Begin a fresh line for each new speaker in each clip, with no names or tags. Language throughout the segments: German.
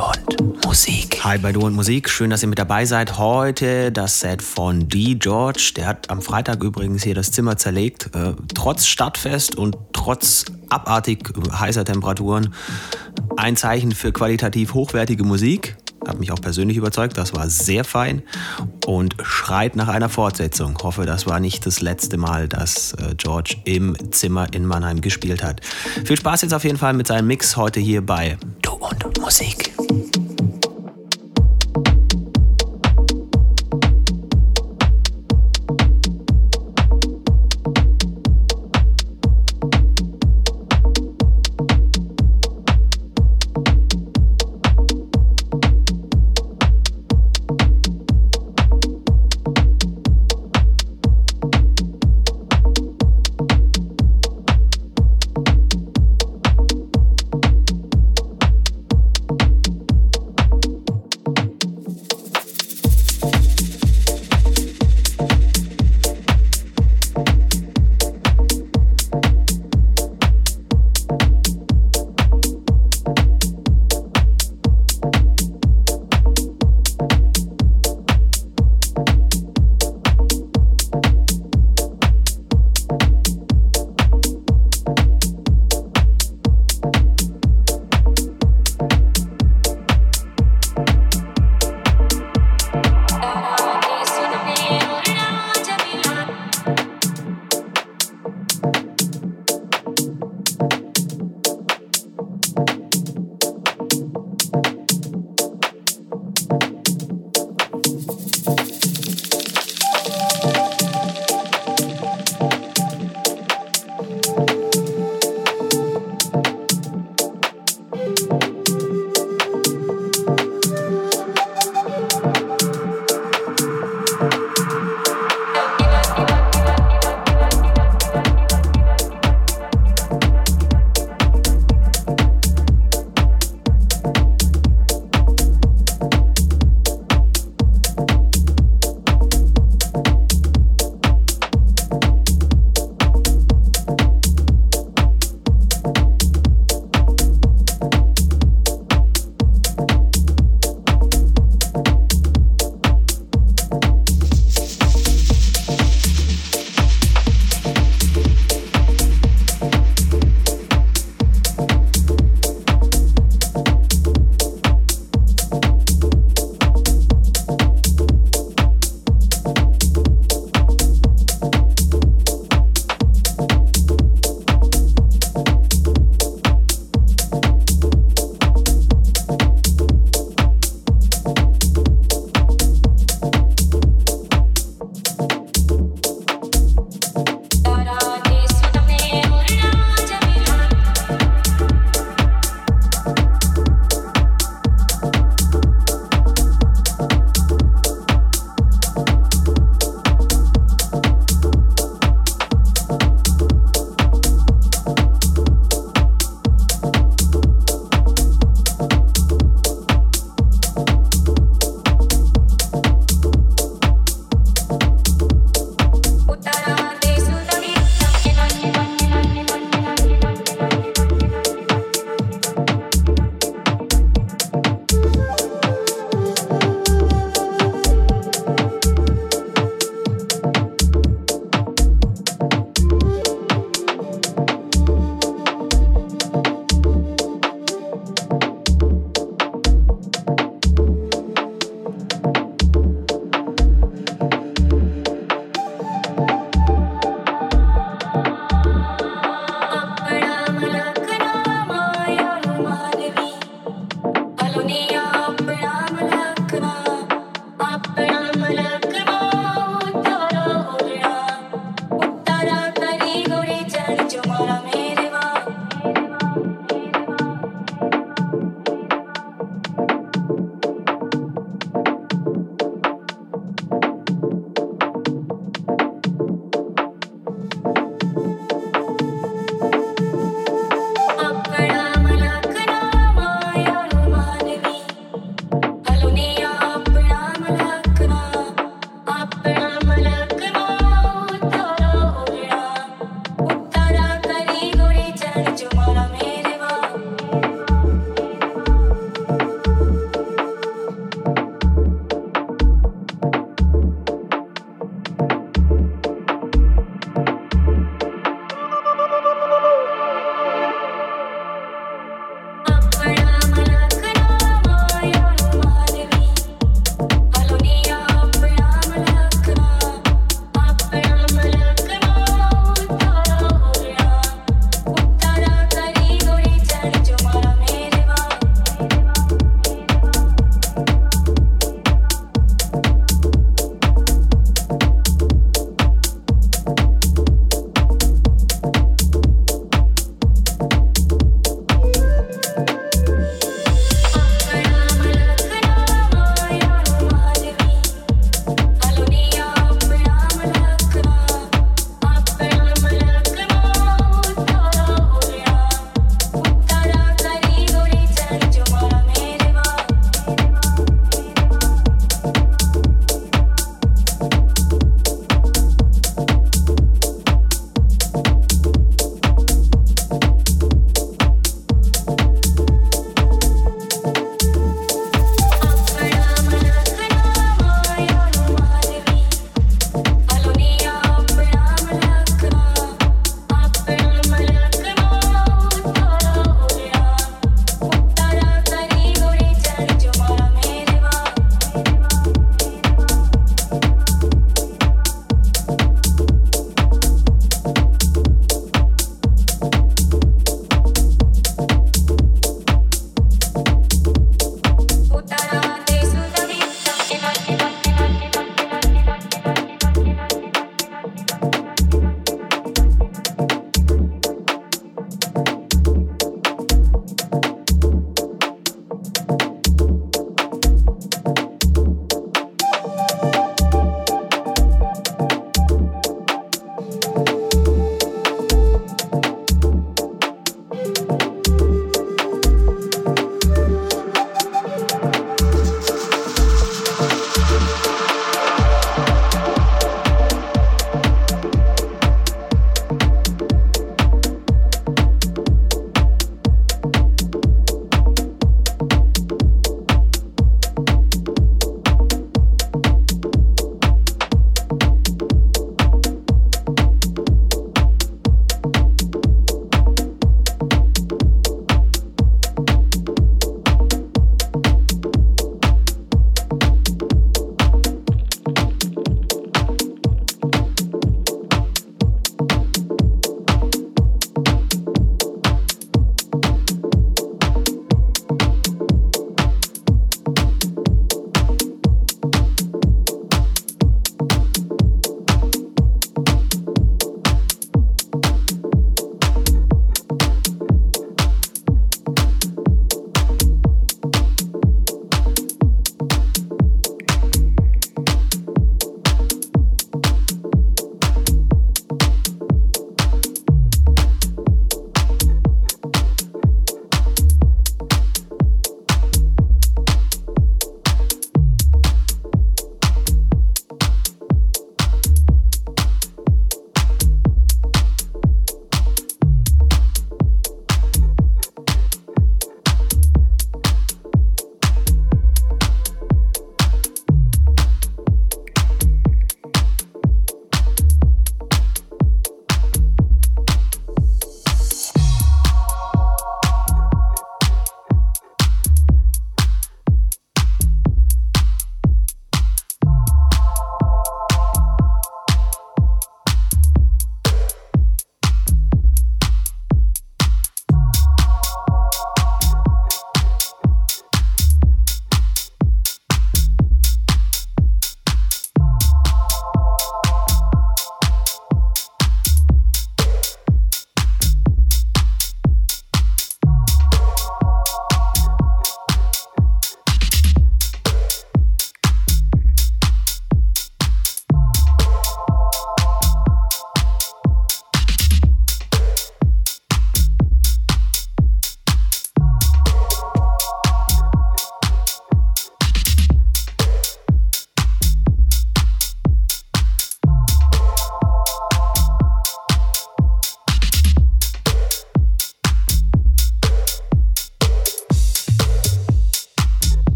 und Musik.
Hi bei Du und Musik, schön, dass ihr mit dabei seid. Heute das Set von D. George. Der hat am Freitag übrigens hier das Zimmer zerlegt. Äh, trotz Stadtfest und trotz abartig heißer Temperaturen. Ein Zeichen für qualitativ hochwertige Musik hat mich auch persönlich überzeugt, das war sehr fein und schreit nach einer Fortsetzung. Hoffe, das war nicht das letzte Mal, dass äh, George im Zimmer in Mannheim gespielt hat. Viel Spaß jetzt auf jeden Fall mit seinem Mix heute hier bei
Du und Musik.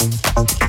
Okay.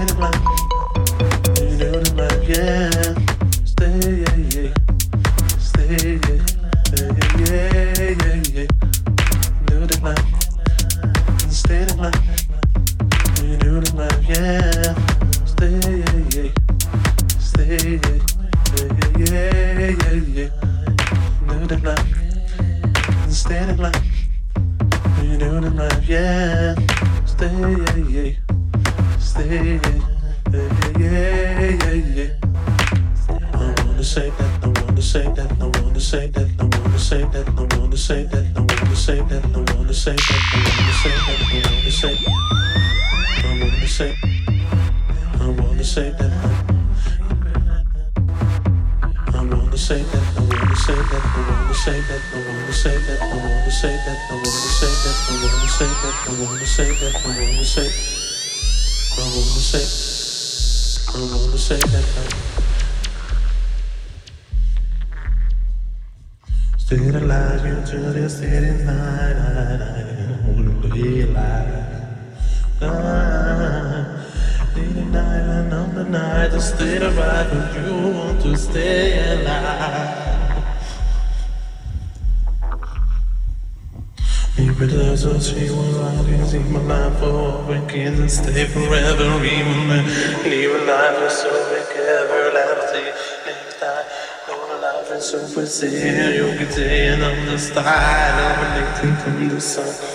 red and black. you can and I'm just tired of waiting from the
sun.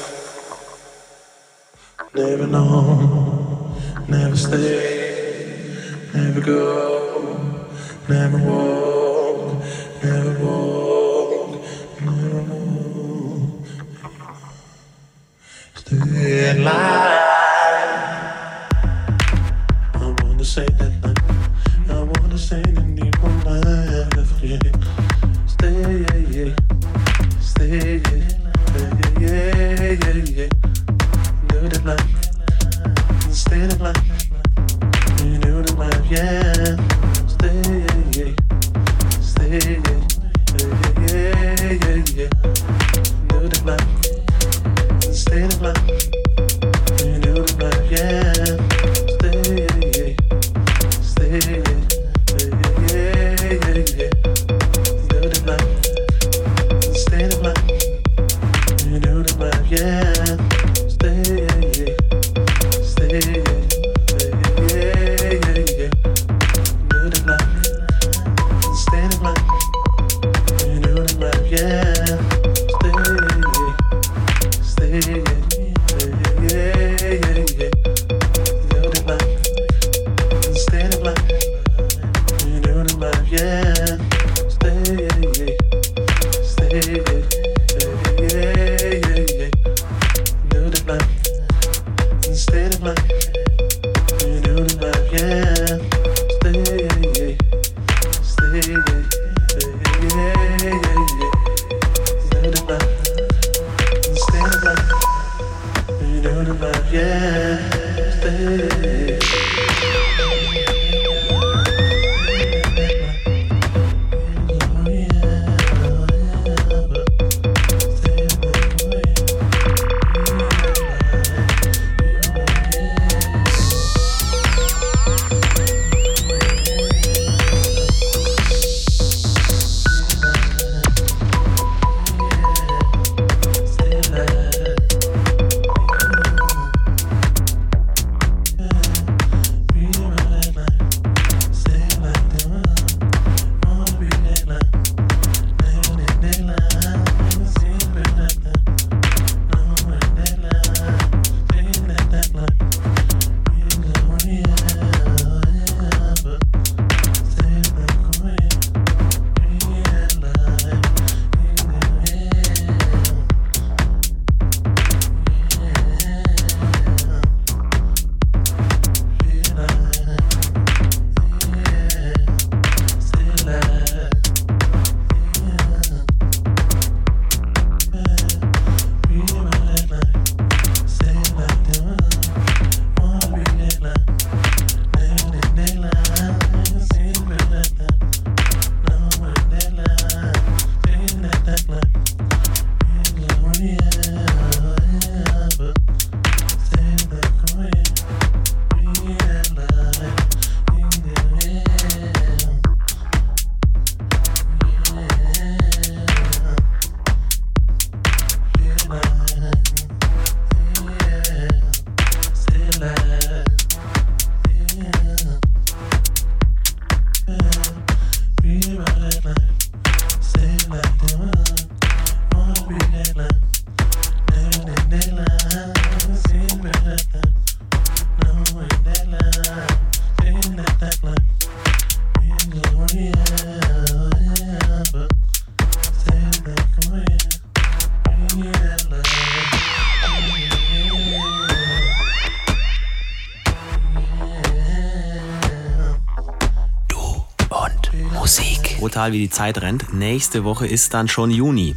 Brutal, wie die Zeit rennt. Nächste Woche ist dann schon Juni.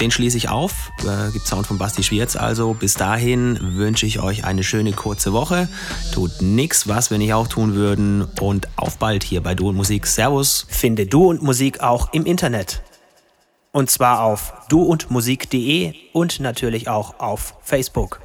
Den schließe ich auf. Äh, gibt Sound von Basti Schwierz. Also bis dahin wünsche ich euch eine schöne kurze Woche. Tut nix, was wir nicht auch tun würden. Und auf bald hier bei Du und Musik. Servus.
Finde Du und Musik auch im Internet. Und zwar auf duundmusik.de und natürlich auch auf Facebook.